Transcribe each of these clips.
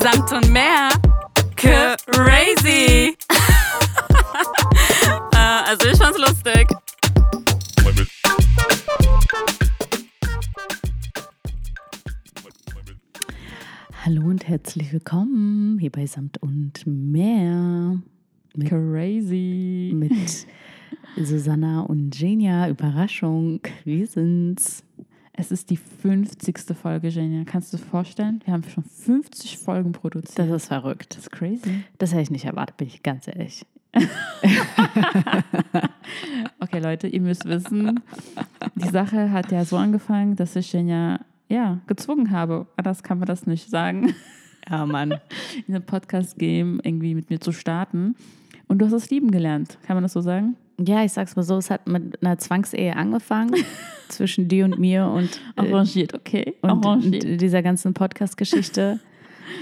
Samt und mehr. Crazy. äh, also ich fand's lustig. Hallo und herzlich willkommen hier bei Samt und mehr. Mit, Crazy. mit Susanna und Genia. Überraschung, wir sind's. Es ist die 50. Folge, Genia. Kannst du dir vorstellen? Wir haben schon 50 Folgen produziert. Das ist verrückt. Das ist crazy. Das hätte ich nicht erwartet, bin ich ganz ehrlich. Okay, Leute, ihr müsst wissen, die Sache hat ja so angefangen, dass ich Genia ja, gezwungen habe. Anders kann man das nicht sagen. Ja, Mann. In einem Podcast-Game irgendwie mit mir zu starten. Und du hast es lieben gelernt. Kann man das so sagen? Ja, ich sag's mal so, es hat mit einer Zwangsehe angefangen zwischen dir und mir und, äh, Arrangiert, okay. und, Arrangiert. und dieser ganzen Podcast-Geschichte.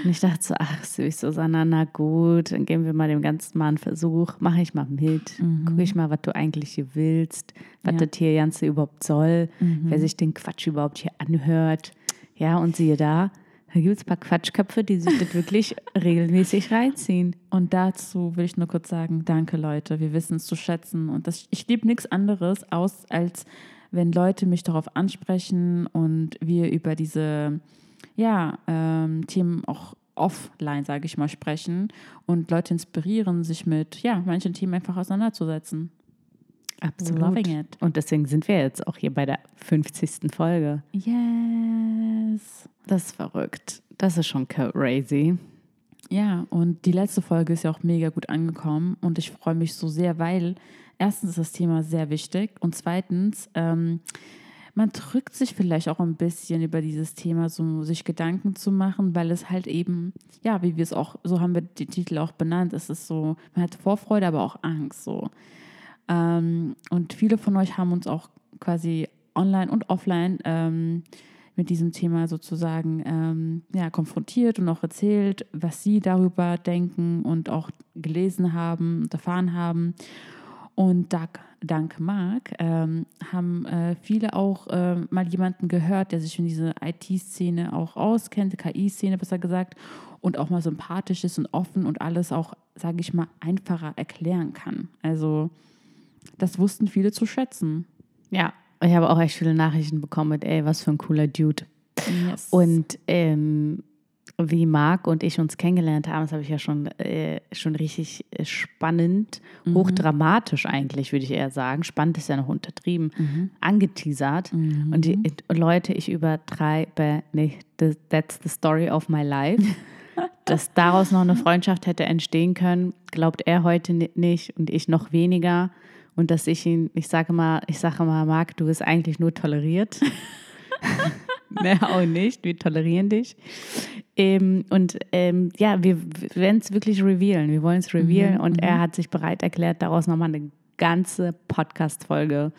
Und ich dachte so, ach süß, Susanna, na gut, dann geben wir mal dem Ganzen mal einen Versuch. Mache ich mal mit. Gucke ich mal, was du eigentlich hier willst, was Mhm. Ja. Mhm. das hier Ganze überhaupt soll, wer sich den Quatsch überhaupt hier anhört. Ja, und siehe da, da gibt es ein paar Quatschköpfe, die sich das wirklich regelmäßig reinziehen. Und dazu will ich nur kurz sagen, danke Leute, wir wissen es zu schätzen. Und das, ich liebe nichts anderes, aus als wenn Leute mich darauf ansprechen und wir über diese ja, ähm, Themen auch offline, sage ich mal, sprechen und Leute inspirieren, sich mit ja, manchen Themen einfach auseinanderzusetzen. Absolut. Loving it. Und deswegen sind wir jetzt auch hier bei der 50. Folge. Yes. Das ist verrückt. Das ist schon crazy. Ja, und die letzte Folge ist ja auch mega gut angekommen und ich freue mich so sehr, weil erstens ist das Thema sehr wichtig und zweitens, ähm, man drückt sich vielleicht auch ein bisschen über dieses Thema, so sich Gedanken zu machen, weil es halt eben, ja, wie wir es auch, so haben wir den Titel auch benannt, es ist so, man hat Vorfreude, aber auch Angst so. Ähm, und viele von euch haben uns auch quasi online und offline ähm, mit diesem Thema sozusagen ähm, ja, konfrontiert und auch erzählt, was sie darüber denken und auch gelesen haben und erfahren haben. Und dank, dank Marc ähm, haben äh, viele auch äh, mal jemanden gehört, der sich in diese IT-Szene auch auskennt, KI-Szene besser gesagt, und auch mal sympathisch ist und offen und alles auch, sage ich mal, einfacher erklären kann. Also das wussten viele zu schätzen. Ja, ich habe auch echt viele Nachrichten bekommen mit, ey, was für ein cooler Dude. Yes. Und ähm, wie Marc und ich uns kennengelernt haben, das habe ich ja schon, äh, schon richtig äh, spannend, hochdramatisch eigentlich, würde ich eher sagen. Spannend ist ja noch untertrieben, angeteasert. Und die Leute, ich übertreibe nicht. Das- That's the story of my life. Dass daraus noch eine Freundschaft hätte entstehen können, glaubt er heute ni- nicht und ich noch weniger. Und dass ich ihn, ich sage mal, ich sage mal, Marc, du bist eigentlich nur toleriert. Mehr auch nicht. Wir tolerieren dich. Ähm, und ähm, ja, wir werden es wirklich revealen. Wir wollen es revealen. und er hat sich bereit erklärt, daraus nochmal eine ganze Podcast-Folge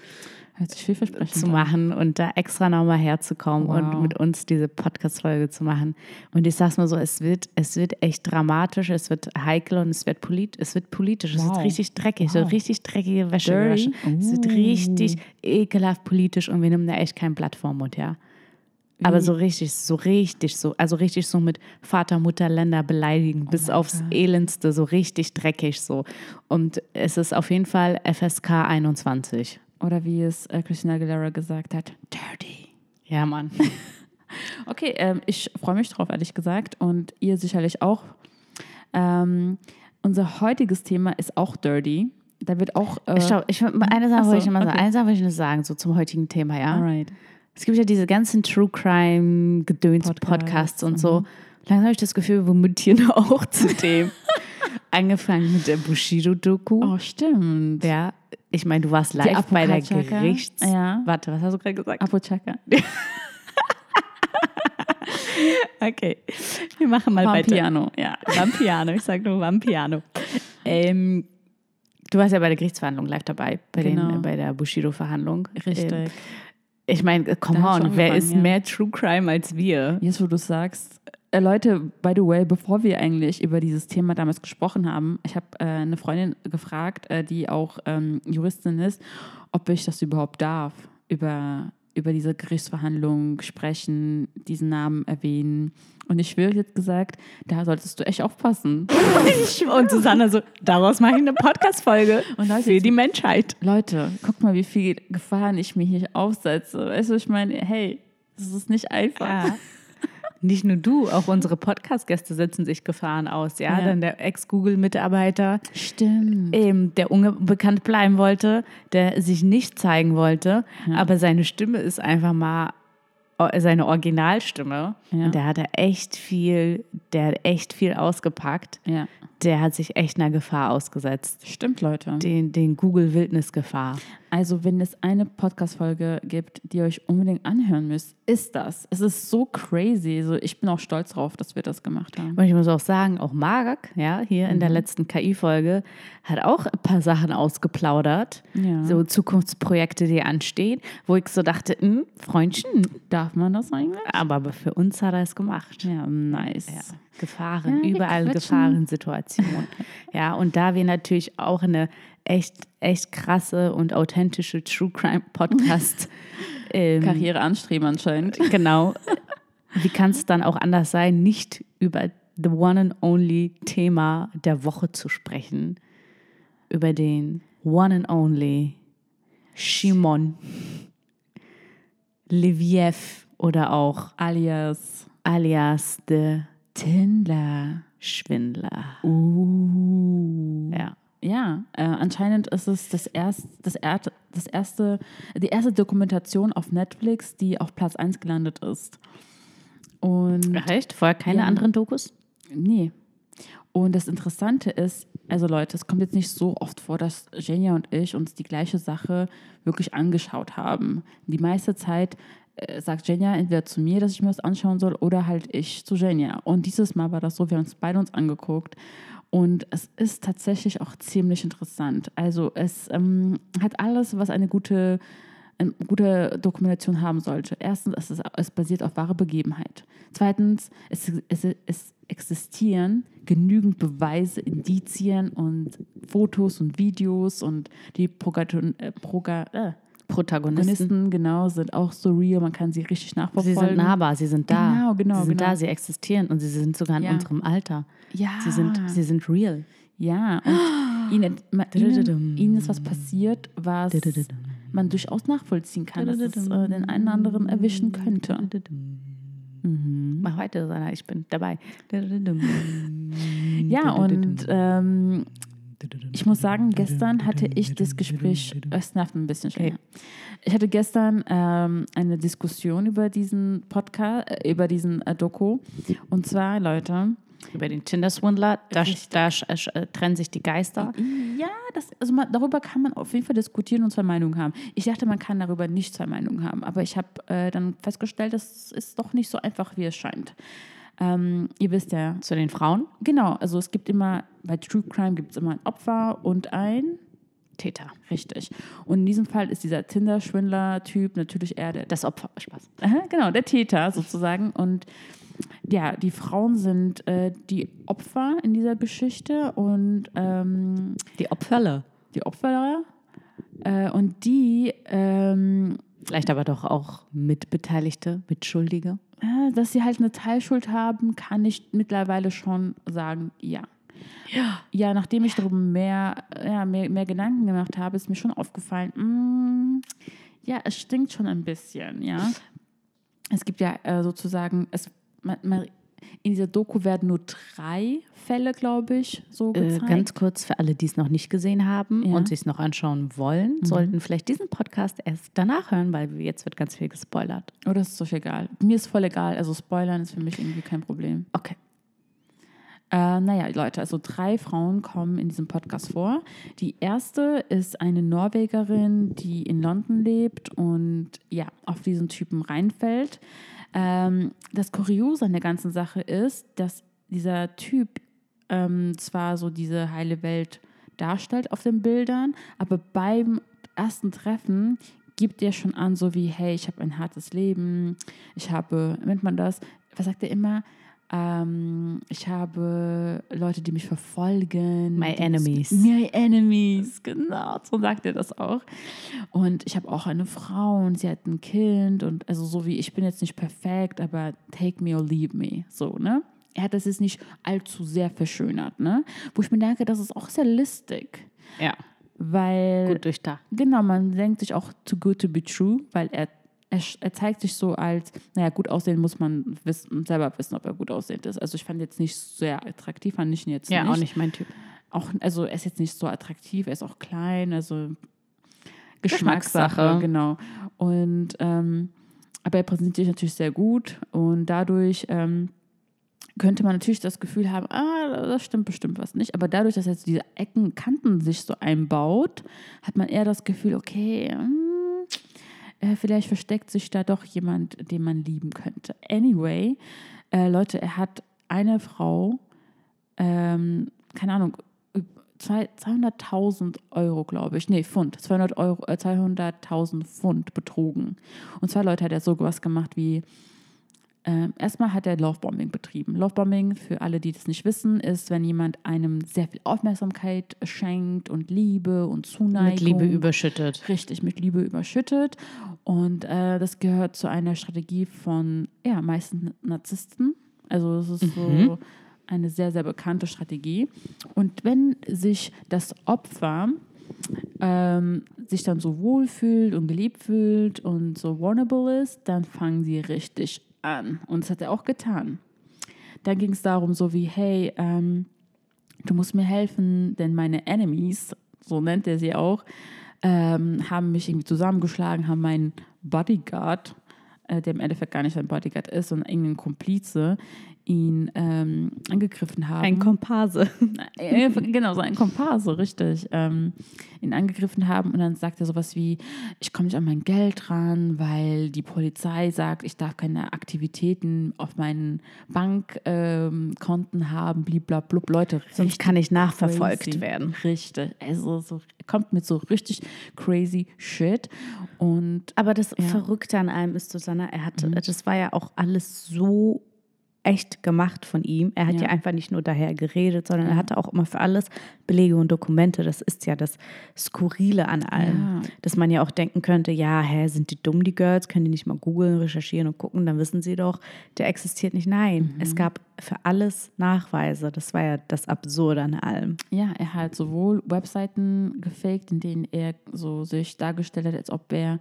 zu machen und da extra nochmal herzukommen Wow. und mit uns diese Podcast-Folge zu machen. Und ich sag's mal so, es wird, es wird echt dramatisch, es wird heikel und es wird, polit, es wird politisch. Es Wow. wird richtig dreckig, so Wow. richtig dreckige Wäsche. Gewaschen. Es wird richtig ekelhaft politisch und wir nehmen da echt kein Blatt vorm Mund, ja. Aber so richtig, so richtig, so, also richtig so mit Vater, Mutter, Länder beleidigen, Oh bis aufs Elendste, so richtig dreckig so. Und es ist auf jeden Fall FSK 21. Oder wie es äh, Christina Aguilera gesagt hat, dirty. Ja, Mann. Okay, ähm, ich freue mich drauf, ehrlich gesagt. Und ihr sicherlich auch. Ähm, unser heutiges Thema ist auch dirty. Da wird auch. Äh, Ich, glaub, ich eine Sache Ach so, wollte ich noch mal sagen. okay. Eine Sache wollte ich noch sagen, so zum heutigen Thema, ja. alright. Es gibt ja diese ganzen True Crime Gedöns Podcasts, Podcasts und so. Langsam habe ich das Gefühl, wir mutieren auch zu dem. Angefangen mit der Bushido-Doku. Oh, stimmt. Ja, ich meine, du warst live bei der. Gerichts... Ja. Warte, was hast du gerade gesagt? Apochaka. Okay, wir machen mal weiter. Vampiano, ja. Vampiano, ich sage nur Vampiano. Ähm, du warst ja bei der Gerichtsverhandlung live dabei, bei, Genau. den, bei der Bushido-Verhandlung. Richtig. Ähm, ich meine, come Da on, wer ist ja. mehr True Crime als wir? Jetzt, wo du sagst. Äh, Leute, by the way, bevor wir eigentlich über dieses Thema damals gesprochen haben, ich habe äh, eine Freundin gefragt, äh, die auch ähm, Juristin ist, ob ich das überhaupt darf, über über diese Gerichtsverhandlung sprechen, diesen Namen erwähnen. Und ich will jetzt gesagt, da solltest du echt aufpassen. Und Susanne so, daraus mache ich eine Podcast-Folge für die Menschheit. Leute, guck mal, wie viel Gefahren ich mir hier aufsetze. Weißt du, ich meine, hey, das ist nicht einfach. Ja. Nicht nur du, auch unsere Podcast-Gäste setzen sich Gefahren aus. Ja, Ja. dann der Ex-Google-Mitarbeiter, Stimmt. ähm, der unbekannt bleiben wollte, der sich nicht zeigen wollte, aber seine Stimme ist einfach mal seine Originalstimme. Ja. Und der hatte echt viel, der hat echt viel ausgepackt. Ja, Der hat sich echt einer Gefahr ausgesetzt. stimmt, Leute. Den, den Google-Wildnis-Gefahr. Also, wenn es eine Podcast-Folge gibt, die ihr euch unbedingt anhören müsst, ist das. Es ist so crazy. Also, ich bin auch stolz drauf, dass wir das gemacht haben. Und ich muss auch sagen, auch Marek, ja, hier in der letzten KI-Folge, hat auch ein paar Sachen ausgeplaudert. Ja. So Zukunftsprojekte, die anstehen, wo ich so dachte, hm, Freundchen, Darf man das eigentlich? aber für uns hat er es gemacht. Ja, nice. Ja, Gefahren, Ja, überall. Gefahrensituationen. ja, und da wir natürlich auch eine echt, echt krasse und authentische True Crime Podcast ähm, Karriere anstreben anscheinend. Genau. Wie kann es dann auch anders sein, nicht über the one and only Thema der Woche zu sprechen? Über den one and only Shimon Leviev oder auch Alias alias the Tindler. Schwindler. Uh. Ja. Ja, äh, anscheinend ist es das, erst, das, er, das erste, die erste Dokumentation auf Netflix, die auf Platz 1 gelandet ist. Und Echt? Vorher keine Ja. anderen Dokus? Nee. Und das Interessante ist, also Leute, es kommt jetzt nicht so oft vor, dass Jenja und ich uns die gleiche Sache wirklich angeschaut haben. Die meiste Zeit sagt Jenja entweder zu mir, dass ich mir das anschauen soll, oder halt ich zu Jenja. Und dieses Mal war das so, wir haben uns beide uns angeguckt. Und es ist tatsächlich auch ziemlich interessant. Also es ähm, hat alles, was eine gute eine gute Dokumentation haben sollte. Erstens, es, ist, es basiert auf wahre Begebenheit. Zweitens, es, es, es existieren genügend Beweise, Indizien und Fotos und Videos und die Progaton, äh, Proga, äh, Protagonisten. Protagonisten, genau, sind auch so real, man kann sie richtig Sie nachverfolgen. sind nahbar, sie sind da. Genau, genau, Sie sind genau. da, sie existieren und sie sind sogar in Ja. unserem Alter. Ja, Sie sind, sie sind real. ja. Und ihnen, ihnen, ihnen ist was passiert, was man durchaus nachvollziehen kann, dass es äh, den einen anderen erwischen könnte. Mach weiter, Sana, ich bin dabei. Ja, und ähm, ich muss sagen, gestern hatte ich das Gespräch, es nervt ein bisschen schon. Okay. Ich hatte gestern ähm, eine Diskussion über diesen Podcast, äh, über diesen äh, Doku. Und zwar, Leute, Über den Tinder-Swindler, da, da äh, trennen sich die Geister. ja, das, also man, darüber kann man auf jeden Fall diskutieren und zwei Meinungen haben. Ich dachte, man kann darüber nicht zwei Meinungen haben, aber ich habe äh, dann festgestellt, das ist doch nicht so einfach, wie es scheint. Ähm, ihr wisst ja, Zu den Frauen, genau, also es gibt immer, bei True Crime gibt es immer ein Opfer und ein Täter. Richtig. Und in diesem Fall ist dieser Tinder-Schwindler-Typ natürlich eher der, Das Opfer, Spaß. Aha, genau, der Täter sozusagen. Und ja, die Frauen sind äh, die Opfer in dieser Geschichte und ähm, Die Opferle. die Opfer. Äh, und die, ähm, Vielleicht aber doch auch Mitbeteiligte, Mitschuldige. Dass sie halt eine Teilschuld haben, kann ich mittlerweile schon sagen, ja. Ja. Ja, nachdem ich darüber mehr, ja, mehr, mehr Gedanken gemacht habe, ist mir schon aufgefallen, mm, ja, es stinkt schon ein bisschen, ja. Es gibt ja äh, sozusagen, es, man, man, in dieser Doku werden nur drei Fälle, glaube ich, so Äh, gezeigt. ganz kurz für alle, die es noch nicht gesehen haben Ja. und sich es noch anschauen wollen, sollten vielleicht diesen Podcast erst danach hören, weil jetzt wird ganz viel gespoilert. oh, das ist doch egal. Mir ist voll egal. Also Spoilern ist für mich irgendwie kein Problem. Okay. Äh, naja, Leute, also drei Frauen kommen in diesem Podcast vor. Die erste ist eine Norwegerin, die in London lebt und ja, auf diesen Typen reinfällt. Ähm, das Kuriose an der ganzen Sache ist, dass dieser Typ ähm, zwar so diese heile Welt darstellt auf den Bildern, aber beim ersten Treffen gibt er schon an, so wie, hey, ich habe ein hartes Leben, ich habe, nennt man das, was sagt er immer? Ähm, ich habe Leute, die mich verfolgen. My enemies. My enemies, genau. So sagt er das auch. Und ich habe auch eine Frau und sie hat ein Kind. Und also so wie ich bin jetzt nicht perfekt, aber take me or leave me. So, ne? Er hat das jetzt nicht allzu sehr verschönert, ne? Wo ich mir denke, das ist auch sehr listig. Ja, Weil gut durchdacht. Genau, man denkt sich auch too good to be true, weil er, er, er zeigt sich so als, naja, gut aussehen muss man wissen, selber wissen, ob er gut aussehend ist. Also ich fand jetzt nicht sehr attraktiv, fand ich ihn jetzt Ja, nicht. auch nicht mein Typ. Auch, also er ist jetzt nicht so attraktiv, er ist auch klein, also Geschmackssache. Geschmackssache, genau. Und ähm, aber er präsentiert sich natürlich sehr gut und dadurch ähm, könnte man natürlich das Gefühl haben, ah, das stimmt bestimmt was nicht. Aber dadurch, dass jetzt diese Ecken, Kanten sich so einbaut, hat man eher das Gefühl, okay, hm, äh, vielleicht versteckt sich da doch jemand, den man lieben könnte. Anyway, äh, Leute, er hat eine Frau, ähm, keine Ahnung, zwei- 200.000 Euro, glaube ich, nee, Pfund, 200 Euro, äh, 200.000 Pfund betrogen. Und zwar, Leute, hat er so was gemacht wie, ähm, erstmal hat er Lovebombing betrieben. Lovebombing, für alle, die das nicht wissen, ist, wenn jemand einem sehr viel Aufmerksamkeit schenkt und Liebe und Zuneigung. Mit Liebe überschüttet. Richtig, mit Liebe überschüttet. Und äh, das gehört zu einer Strategie von, ja, meistens Narzissten. Also es ist so eine sehr, sehr bekannte Strategie. Und wenn sich das Opfer ähm, sich dann so wohlfühlt und geliebt fühlt und so vulnerable ist, dann fangen sie richtig an. Und das hat er auch getan. Dann ging es darum, so wie, hey, ähm, du musst mir helfen, denn meine Enemies, so nennt er sie auch, ähm, haben mich irgendwie zusammengeschlagen, haben meinen Bodyguard, äh, der im Endeffekt gar nicht sein Bodyguard ist, sondern irgendein Komplize, ihn ähm, angegriffen haben. Ein Komparse. Äh, genau, so ein Komparse, richtig, ähm, ihn angegriffen haben und dann sagt er sowas wie, ich komme nicht an mein Geld ran, weil die Polizei sagt, ich darf keine Aktivitäten auf meinen Bankkonten haben, bliblablub. Leute, Sonst kann ich nachverfolgt crazy. werden. Richtig, also so, kommt mit so richtig crazy Shit und Aber das Verrückte an allem ist, Susanna, er hatte, das war ja auch alles so echt gemacht von ihm. Er hat ja, Ja. einfach nicht nur daher geredet, sondern er hatte auch immer für alles Belege und Dokumente. Das ist ja das Skurrile an allem. Ja. Dass man ja auch denken könnte, ja, hä, sind die dumm, die Girls? Können die nicht mal googeln, recherchieren und gucken? Dann wissen sie doch, der existiert nicht. Nein, es gab für alles Nachweise. Das war ja das Absurde an allem. Ja, er hat sowohl Webseiten gefaked, in denen er so sich dargestellt hat, als ob er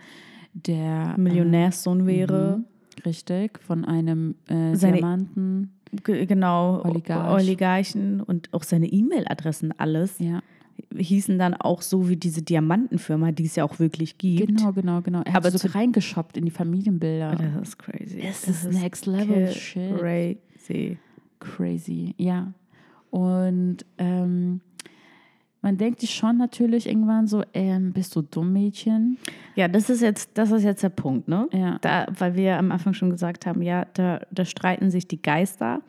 der Millionärssohn wäre. äh, richtig von einem äh, Seine- Diamanten. Ge- Genau, Oligarch. Oligarchen und auch seine E-Mail-Adressen, alles, Ja, hießen dann auch so wie diese Diamantenfirma, die es ja auch wirklich gibt. genau, genau, genau. Er Aber hat so reingeschoppt in die Familienbilder. Das ist crazy. Es ist next level shit. Crazy. Crazy, ja. Und ähm, man denkt sich schon natürlich irgendwann so, ähm, bist du dumm, Mädchen? Ja, das ist jetzt, das ist jetzt der Punkt, ne? Ja. Da, weil wir am Anfang schon gesagt haben, ja, da, da streiten sich die Geister.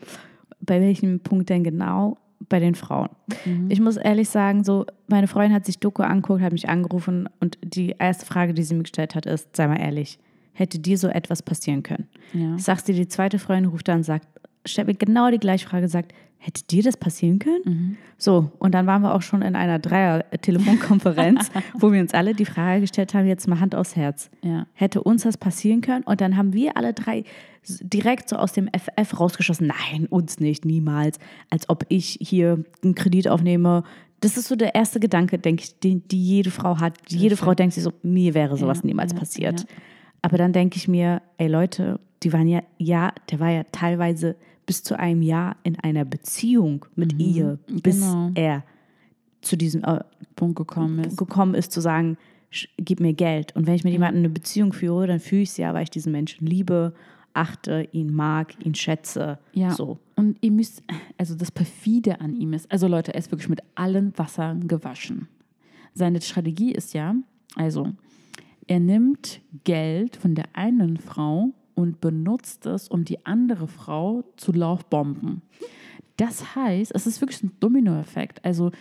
Bei welchem Punkt denn genau? Bei den Frauen. Mhm. Ich muss ehrlich sagen, so, meine Freundin hat sich Doku angeguckt, hat mich angerufen und die erste Frage, die sie mir gestellt hat, ist, sei mal ehrlich, hätte dir so etwas passieren können? Ja. Ich sag's dir, die zweite Freundin ruft an und sagt, stellt mir genau die gleiche Frage, sagt, hätte dir das passieren können? Mhm. So, und dann waren wir auch schon in einer Dreier-Telefonkonferenz, wo wir uns alle die Frage gestellt haben, jetzt mal Hand aufs Herz. Ja. Hätte uns das passieren können? Und dann haben wir alle drei direkt so aus dem FF rausgeschossen, nein, uns nicht, niemals. Als ob ich hier einen Kredit aufnehme. Das ist so der erste Gedanke, denke ich, den die jede Frau hat. Jede Frau denkt sich so, mir wäre sowas Ja, niemals ja, passiert. Aber dann denke ich mir, ey Leute, die waren ja, ja, der war ja teilweise bis zu einem Jahr in einer Beziehung mit ihr, bis genau. er zu diesem äh, Punkt gekommen ist. gekommen ist, zu sagen, gib mir Geld. Und wenn ich mit jemandem eine Beziehung führe, dann fühle ich es ja, weil ich diesen Menschen liebe, achte, ihn mag, ihn schätze. Ja. So. Und ihr müsst, also das Perfide an ihm ist, also Leute, er ist wirklich mit allen Wassern gewaschen. Seine Strategie ist ja, also, er nimmt Geld von der einen Frau und benutzt es, um die andere Frau zu Laufbomben. Das heißt, es ist wirklich ein Dominoeffekt. Also,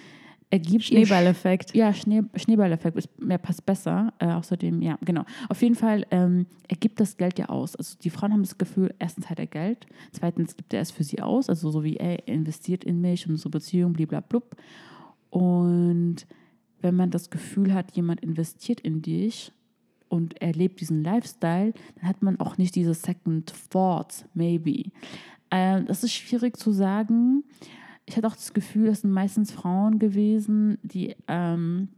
er gibt Schneeballeffekt. Ja, Schnee, Schneeballeffekt ist, mehr passt besser. Äh, außerdem, ja, genau. Auf jeden Fall, ähm, er gibt das Geld ja aus. Also die Frauen haben das Gefühl, erstens hat er Geld, zweitens gibt er es für sie aus, also so wie er investiert in mich und so Beziehung, blablabla. Und wenn man das Gefühl hat, jemand investiert in dich und erlebt diesen Lifestyle, dann hat man auch nicht diese Second Thoughts, maybe. Äh, das ist schwierig zu sagen ich hatte auch das Gefühl, das sind meistens Frauen gewesen, die ähm,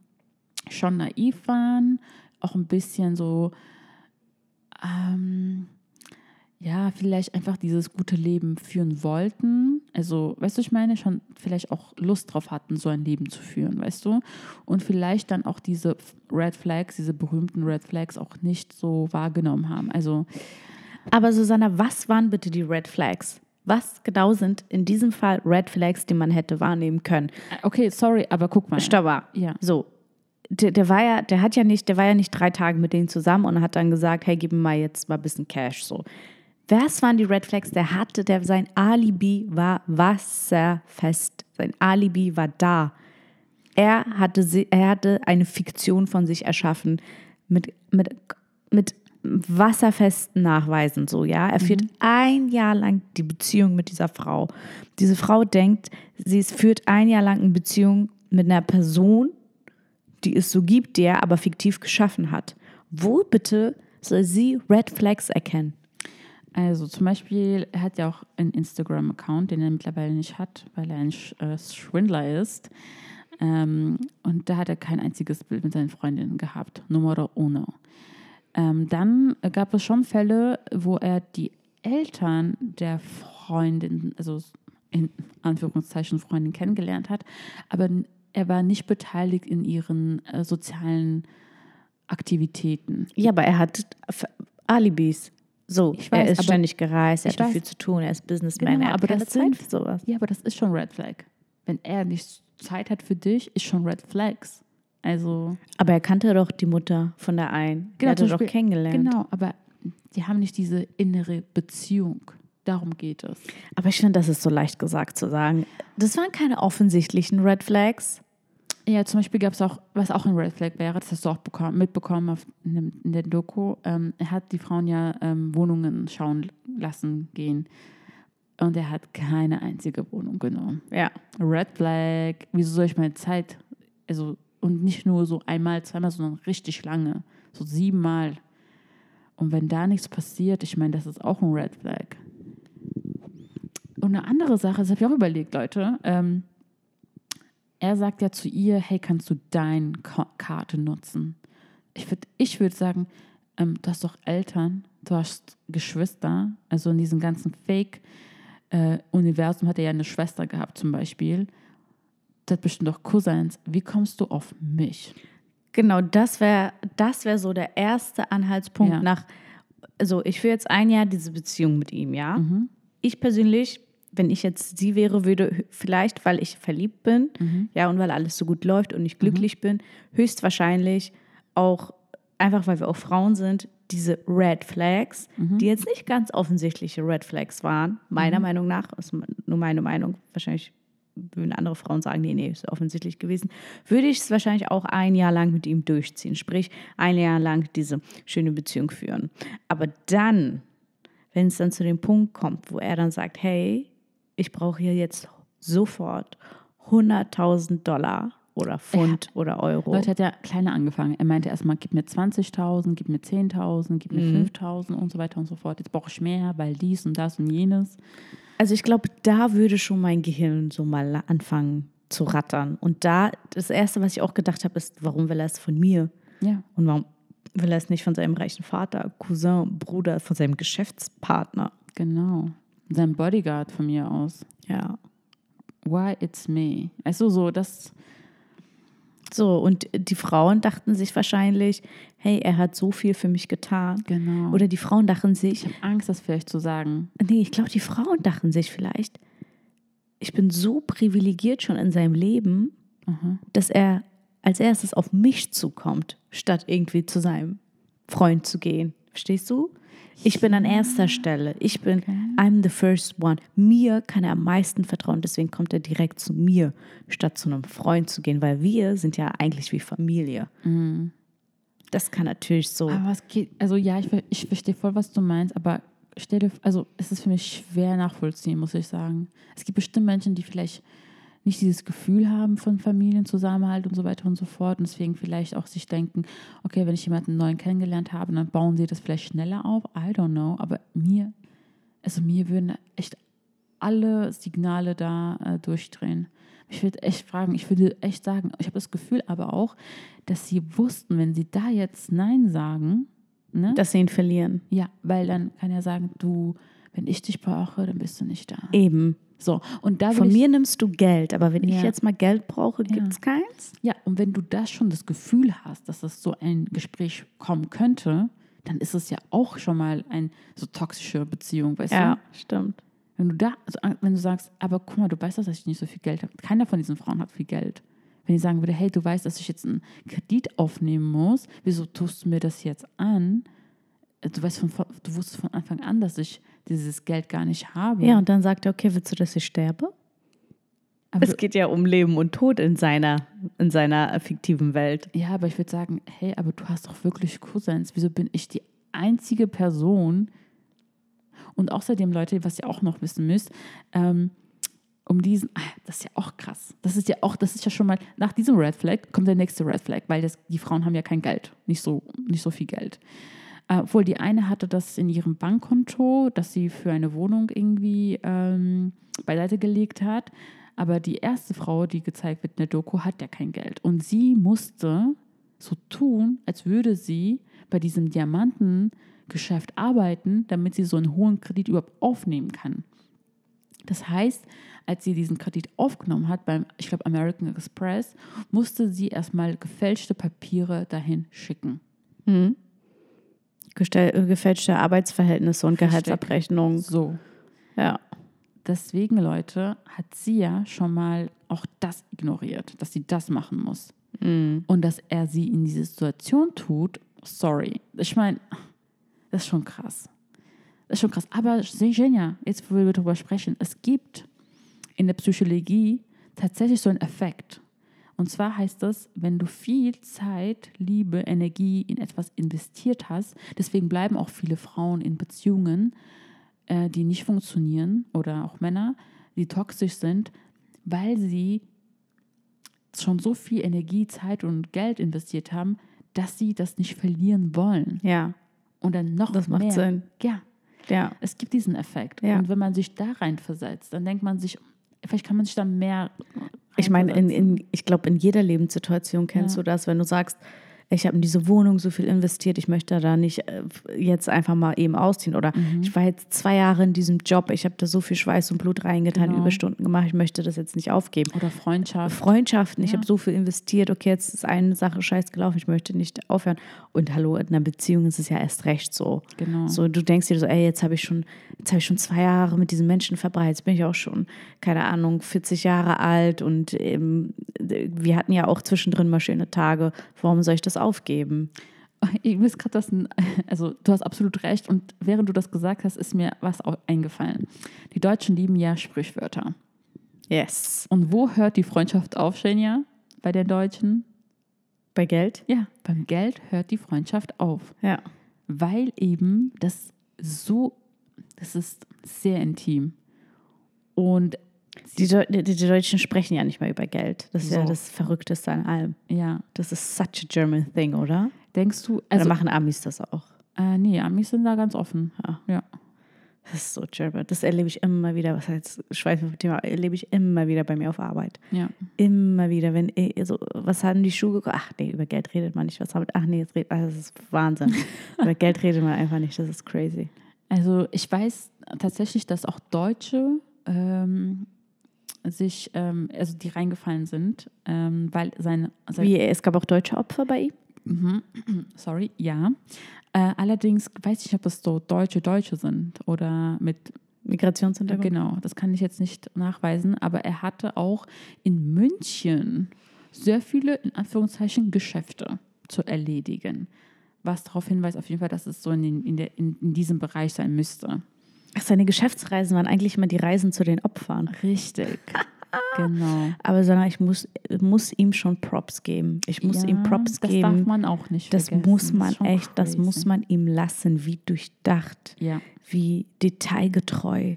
schon naiv waren, auch ein bisschen so, ähm, ja, vielleicht einfach dieses gute Leben führen wollten. Also, weißt du, ich meine, schon vielleicht auch Lust drauf hatten, so ein Leben zu führen, weißt du? Und vielleicht dann auch diese Red Flags, diese berühmten Red Flags auch nicht so wahrgenommen haben. Also. Aber Susanna, was waren bitte die Red Flags? Was genau sind in diesem Fall Red Flags, die man hätte wahrnehmen können? Okay, sorry, aber guck mal. Stopp Ja. So. Der, der, war ja, der hat ja nicht, der war ja nicht drei Tage mit denen zusammen und hat dann gesagt, hey, gib mir mal jetzt mal ein bisschen Cash. So. Was waren die Red Flags? Der hatte, der, sein Alibi war wasserfest. Sein Alibi war da. Er hatte, er hatte eine Fiktion von sich erschaffen mit, mit, mit wasserfesten Nachweisen so, ja. Er führt mhm. ein Jahr lang die Beziehung mit dieser Frau. Diese Frau denkt, sie führt ein Jahr lang eine Beziehung mit einer Person, die es so gibt, die er aber fiktiv geschaffen hat. Wo bitte soll sie Red Flags erkennen? Also zum Beispiel, er hat ja auch einen Instagram-Account, den er mittlerweile nicht hat, weil er ein äh, Schwindler ist. Ähm, und da hat er kein einziges Bild mit seinen Freundinnen gehabt. Numero uno. Ähm, dann gab es schon Fälle, wo er die Eltern der Freundin, also in Anführungszeichen Freundin kennengelernt hat, aber er war nicht beteiligt in ihren äh, sozialen Aktivitäten. Ja, aber er hat Alibis. So, weiß, er ist ständig gereist, er hat weiß, viel zu tun, er ist Businessman, genau, er hat aber keine das Zeit für sowas. Ja, aber das ist schon Red Flag. Wenn er nicht Zeit hat für dich, ist schon Red Flags. Also. Aber er kannte doch die Mutter von der einen. Genau, er hatte doch kennengelernt. Genau, aber die haben nicht diese innere Beziehung. Darum geht es. Aber ich finde, das ist so leicht gesagt zu sagen. Das waren keine offensichtlichen Red Flags. Ja, zum Beispiel gab es auch, was auch ein Red Flag wäre, das hast du auch bekommen, mitbekommen auf, in, in der Doku. Ähm, er hat die Frauen ja ähm, Wohnungen schauen lassen gehen. Und er hat keine einzige Wohnung genommen. Ja. Red Flag. Wieso soll ich meine Zeit, also und nicht nur so einmal, zweimal, sondern richtig lange. So siebenmal. Und wenn da nichts passiert, ich meine, das ist auch ein Red Flag. Und eine andere Sache, das habe ich auch überlegt, Leute. Ähm, er sagt ja zu ihr, hey, kannst du deine Karte nutzen? Ich würde ich würd sagen, ähm, du hast doch Eltern, du hast Geschwister. Also in diesem ganzen Fake-Universum äh, hat er ja eine Schwester gehabt zum Beispiel das bestimmt doch Cousins. Wie kommst du auf mich? Genau, das wäre das wär so der erste Anhaltspunkt ja. nach, also ich führe jetzt ein Jahr diese Beziehung mit ihm, ja. Mhm. Ich persönlich, wenn ich jetzt sie wäre, würde vielleicht, weil ich verliebt bin, mhm. ja, und weil alles so gut läuft und ich glücklich mhm. bin, höchstwahrscheinlich auch, einfach weil wir auch Frauen sind, diese Red Flags, mhm. die jetzt nicht ganz offensichtliche Red Flags waren, meiner mhm. Meinung nach, ist nur meine Meinung, wahrscheinlich würden andere Frauen sagen, nee, nee, ist offensichtlich gewesen, würde ich es wahrscheinlich auch ein Jahr lang mit ihm durchziehen. Sprich, ein Jahr lang diese schöne Beziehung führen. Aber dann, wenn es dann zu dem Punkt kommt, wo er dann sagt, hey, ich brauche hier jetzt sofort 100.000 Dollar oder Pfund ja. oder Euro. Leute hat ja kleiner angefangen. Er meinte erstmal, gib mir 20.000, gib mir 10.000, gib mir mhm. 5.000 und so weiter und so fort. Jetzt brauche ich mehr, weil dies und das und jenes. Also ich glaube, da würde schon mein Gehirn so mal anfangen zu rattern. Und da, das Erste, was ich auch gedacht habe, ist, warum will er es von mir? Ja. Und warum will er es nicht von seinem reichen Vater, Cousin, Bruder, von seinem Geschäftspartner? Genau. Sein Bodyguard von mir aus. Ja. Why it's me? Also so, das so, und die Frauen dachten sich wahrscheinlich, hey, er hat so viel für mich getan. Genau. Oder die Frauen dachten sich. Ich habe Angst, das vielleicht zu sagen. Nee, ich glaube, die Frauen dachten sich vielleicht, ich bin so privilegiert schon in seinem Leben, mhm. dass er als erstes auf mich zukommt, statt irgendwie zu seinem Freund zu gehen. Verstehst du? Ich bin an erster Stelle. Ich bin, I'm the first one. Mir kann er am meisten vertrauen, deswegen kommt er direkt zu mir, statt zu einem Freund zu gehen, weil wir sind ja eigentlich wie Familie. Das kann natürlich so. Aber es geht, also ja, ich, ich verstehe voll, was du meinst, aber stell dir, also es ist für mich schwer nachvollziehen, muss ich sagen. Es gibt bestimmt Menschen, die vielleicht nicht dieses Gefühl haben von Familienzusammenhalt und so weiter und so fort und deswegen vielleicht auch sich denken, okay, wenn ich jemanden neuen kennengelernt habe, dann bauen sie das vielleicht schneller auf. I don't know, aber mir, also mir würden echt alle Signale da äh, durchdrehen. Ich würde echt fragen, ich würde echt sagen, ich habe das Gefühl aber auch, dass sie wussten, wenn sie da jetzt Nein sagen, ne? dass sie ihn verlieren. ja, weil dann kann er sagen, du, wenn ich dich brauche, dann bist du nicht da. Eben. So, und da Von ich, mir nimmst du Geld, aber wenn ich Ja. jetzt mal Geld brauche, gibt es keins. ja, und wenn du da schon das Gefühl hast, dass es so ein Gespräch kommen könnte, dann ist es ja auch schon mal eine so toxische Beziehung, weißt du? stimmt. Wenn du da, also wenn du sagst, aber guck mal, du weißt doch, dass ich nicht so viel Geld habe. Keiner von diesen Frauen hat viel Geld. Wenn ich sagen würde, hey, du weißt, dass ich jetzt einen Kredit aufnehmen muss, wieso tust du mir das jetzt an? Du weißt von, du wusstest von Anfang an, dass ich dieses Geld gar nicht habe. Ja, und dann sagt er, okay, willst du, dass ich sterbe? aber Es geht ja um Leben und Tod in seiner, in seiner fiktiven Welt. Ja, aber ich würde sagen, hey, aber du hast doch wirklich Cousins. Wieso bin ich die einzige Person? Und außerdem, Leute, was ihr auch noch wissen müsst, ähm, um diesen, ah, das ist ja auch krass. Das ist ja auch, das ist ja schon mal, nach diesem Red Flag kommt der nächste Red Flag, weil das, die Frauen haben ja kein Geld, nicht so, nicht so viel Geld. Obwohl die eine hatte das in ihrem Bankkonto, das sie für eine Wohnung irgendwie ähm, beiseite gelegt hat. Aber die erste Frau, die gezeigt wird in der Doku, hat ja kein Geld. Und sie musste so tun, als würde sie bei diesem Diamantengeschäft arbeiten, damit sie so einen hohen Kredit überhaupt aufnehmen kann. Das heißt, als sie diesen Kredit aufgenommen hat beim, ich glaube, American Express, musste sie erstmal gefälschte Papiere dahin schicken. Äh, gefälschte Arbeitsverhältnisse und Versteck. Gehaltsabrechnung. So. Ja. Deswegen, Leute, hat sie ja schon mal auch das ignoriert, dass sie das machen muss. Und dass er sie in diese Situation tut, sorry. Ich meine, das ist schon krass. Das ist schon krass. Aber Genia, jetzt wo wir darüber sprechen, es gibt in der Psychologie tatsächlich so einen Effekt. Und zwar heißt das, wenn du viel Zeit, Liebe, Energie in etwas investiert hast, deswegen bleiben auch viele Frauen in Beziehungen, äh, die nicht funktionieren oder auch Männer, die toxisch sind, weil sie schon so viel Energie, Zeit und Geld investiert haben, dass sie das nicht verlieren wollen. Ja. Und dann noch Das macht mehr. Sinn. Ja, Ja. es gibt diesen Effekt. Ja. Und wenn man sich da reinversetzt, dann denkt man sich, vielleicht kann man sich da mehr. Ich meine, in, in, ich glaube, in jeder Lebenssituation kennst Ja. du das, wenn du sagst, ich habe in diese Wohnung so viel investiert, ich möchte da nicht äh, jetzt einfach mal eben ausziehen. Oder Mhm. ich war jetzt zwei Jahre in diesem Job, ich habe da so viel Schweiß und Blut reingetan, Genau. Überstunden gemacht, ich möchte das jetzt nicht aufgeben. Oder Freundschaft. Freundschaften, ich Ja. habe so viel investiert, okay, jetzt ist eine Sache scheiß gelaufen, ich möchte nicht aufhören. Und hallo, in einer Beziehung ist es ja erst recht so. Genau. So, du denkst dir so, ey, jetzt habe ich schon, jetzt habe ich schon zwei Jahre mit diesen Menschen verbracht, jetzt bin ich auch schon, keine Ahnung, 40 Jahre alt und ähm, wir hatten ja auch zwischendrin mal schöne Tage. Warum soll ich das aufgeben? Ich weiß gerade, ein, also du hast absolut recht. Und während du das gesagt hast, ist mir was auch eingefallen. Die Deutschen lieben ja Sprichwörter. Yes. Und wo hört die Freundschaft auf, Shania? Bei den Deutschen? Bei Geld? Ja, beim Geld hört die Freundschaft auf. Ja. Weil eben das so, das ist sehr intim. Und Die, die, die Deutschen sprechen ja nicht mehr über Geld. Das ist ja So. das Verrückteste an allem. ja, Das ist such a German thing, oder? denkst du, Also, also, machen Amis das auch. äh, nee, Amis sind da ganz offen. Ja. ja. Das ist so German. Das erlebe ich immer wieder. Was heißt Schweifen vom Thema? Erlebe ich immer wieder bei mir auf Arbeit. ja. Immer wieder, wenn also, was haben die Schuhe gekostet? Ach nee, über Geld redet man nicht. Was haben ach nee, jetzt redet, ach, das ist Wahnsinn. über Geld redet man einfach nicht. Das ist crazy. Also ich weiß tatsächlich, dass auch Deutsche ähm, sich, ähm, also die reingefallen sind, ähm, weil sein, sein Wie, es gab auch deutsche Opfer bei ihm? Mhm. sorry, ja. Äh, allerdings weiß ich nicht, ob das so deutsche Deutsche sind oder mit Migrationshintergrund? Genau, das kann ich jetzt nicht nachweisen, aber er hatte auch in München sehr viele, in Anführungszeichen, Geschäfte zu erledigen. was darauf hinweist, auf jeden Fall, dass es so in, den, in, der, in, in diesem Bereich sein müsste. Ach, Seine Geschäftsreisen waren eigentlich immer die Reisen zu den Opfern. Richtig. genau. Aber sondern ich muss, muss ihm schon Props geben. Ich muss Ja, ihm Props das geben. darf man auch nicht Das vergessen. muss Das man schon echt, das crazy. muss man ihm lassen, wie durchdacht, Ja. wie detailgetreu,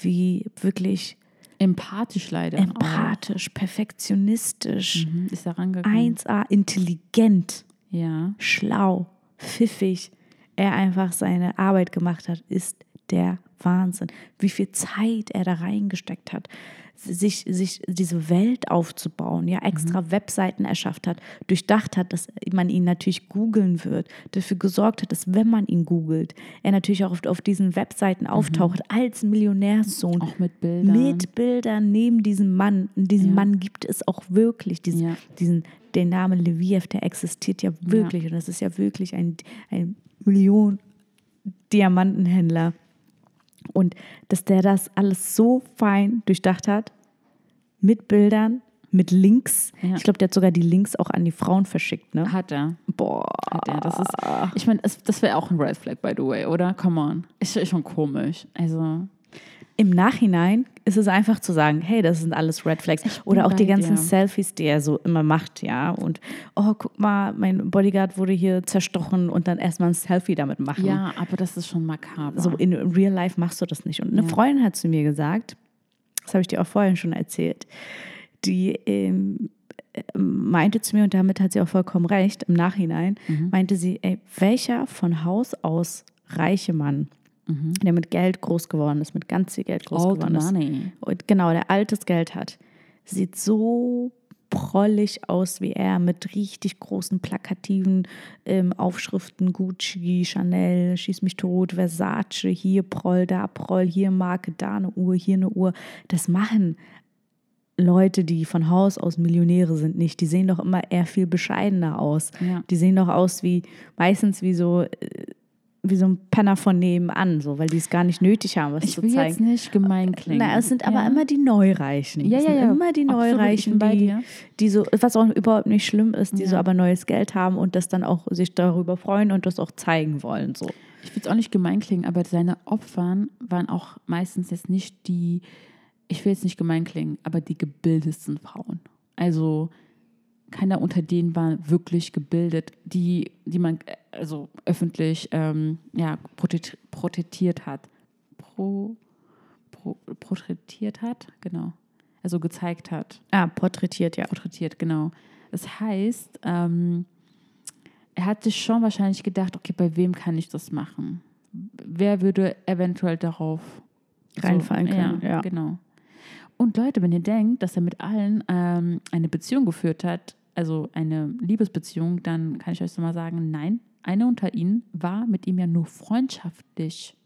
wie wirklich Empathisch leider. empathisch, perfektionistisch, Auch. Mhm, ist rangegangen. 1A, intelligent, Ja. schlau, pfiffig. Er einfach seine Arbeit gemacht hat, ist der Wahnsinn. Wie viel Zeit er da reingesteckt hat, sich, sich diese Welt aufzubauen, ja, extra Webseiten erschafft hat, durchdacht hat, dass man ihn natürlich googeln wird, dafür gesorgt hat, dass wenn man ihn googelt, er natürlich auch auf, auf diesen Webseiten auftaucht als Millionärssohn. Auch mit Bildern. Mit Bildern neben diesem Mann. Und diesen Ja. Mann gibt es auch wirklich. Diesen, Ja. diesen, den Namen Leviev, der existiert ja wirklich. Und das ist ja wirklich ein, ein Million Diamantenhändler. Und dass der das alles so fein durchdacht hat, mit Bildern, mit Links. Ja. Ich glaube, der hat sogar die Links auch an die Frauen verschickt. Ne? Hat er. Boah. Hat er. Das ist, ich meine, das wäre auch ein Red Flag, by the way, oder? Come on. Ist ist schon komisch. Also, Im Nachhinein ist es einfach zu sagen, hey, das sind alles Red Flags. Oder auch die ganzen dir. Selfies, die er so immer macht, ja. Und, oh, guck mal, mein Bodyguard wurde hier zerstochen und dann erstmal ein Selfie damit machen. ja, aber das ist schon makaber. So in real life machst du das nicht. Und eine Freundin hat zu mir gesagt, das habe ich dir auch vorhin schon erzählt, die ähm, äh, meinte zu mir, und damit hat sie auch vollkommen recht, im Nachhinein, meinte sie, ey, welcher von Haus aus reiche Mann, der mit Geld groß geworden ist, mit ganz viel Geld groß Old geworden ist, money. und genau, der altes Geld hat, sieht so prollig aus wie er, mit richtig großen plakativen ähm, Aufschriften, Gucci, Chanel, Schieß mich tot, Versace, hier Proll, da Proll, hier Marke, da eine Uhr, hier eine Uhr. Das machen Leute, die von Haus aus Millionäre sind, nicht. Die sehen doch immer eher viel bescheidener aus. Ja. Die sehen doch aus wie, meistens wie so, äh, wie so ein Penner von nebenan, so, weil die es gar nicht nötig haben, was Ich zu will zeigen. jetzt nicht gemein klingen. Na, es sind aber ja. immer die Neureichen. Ja, ja, sind ja. Immer die ich Neureichen, die, die so, was auch überhaupt nicht schlimm ist, die Ja. so aber neues Geld haben und das dann auch sich darüber freuen und das auch zeigen wollen. So. Ich will es auch nicht gemein klingen, aber seine Opfern waren auch meistens jetzt nicht die, ich will jetzt nicht gemein klingen, aber die gebildetsten Frauen. Also keiner unter denen war wirklich gebildet, die, die man äh, also öffentlich ähm, ja, protettiert hat. Pro, pro, porträtiert hat, genau. Also gezeigt hat. Ah, porträtiert, ja. porträtiert, genau. Das heißt, ähm, er hat sich schon wahrscheinlich gedacht, okay, bei wem kann ich das machen? Wer würde eventuell darauf Reinfallen können, ja. genau. Und Leute, wenn ihr denkt, dass er mit allen ähm, eine Beziehung geführt hat, also eine Liebesbeziehung, dann kann ich euch so mal sagen, nein, eine unter ihnen war mit ihm ja nur freundschaftlich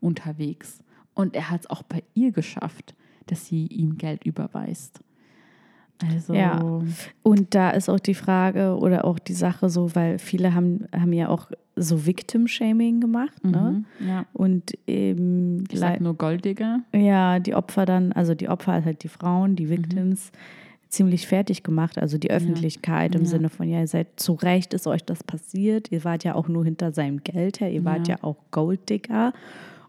unterwegs. Und er hat es auch bei ihr geschafft, dass sie ihm Geld überweist. Also, Ja. Und da ist auch die Frage oder auch die Sache so, weil viele haben, haben ja auch so Victim-Shaming gemacht. Ne? mhm, ja. Und eben Ich sag nur Golddigger. Ja, die Opfer dann, also die Opfer halt die Frauen, Mhm. die Victims, ziemlich fertig gemacht. Also die Öffentlichkeit im Ja. Sinne von, ja, ihr seid zu Recht, ist euch das passiert. Ihr wart ja auch nur hinter seinem Geld her, ihr wart Ja. ja auch Golddigger.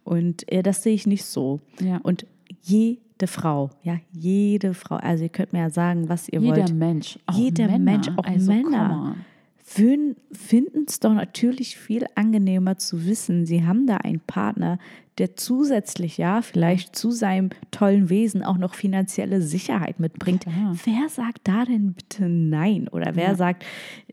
Und äh, das sehe ich nicht so. Ja. Und jede Frau, ja, jede Frau, also ihr könnt mir ja sagen, was ihr Jeder wollt. Mensch, auch Jeder Männer. Mensch, auch also, Männer. on. Finden es doch natürlich viel angenehmer zu wissen, sie haben da einen Partner, der zusätzlich, ja, vielleicht zu seinem tollen Wesen auch noch finanzielle Sicherheit mitbringt. Klar. Wer sagt da denn bitte nein? Oder wer Ja. sagt,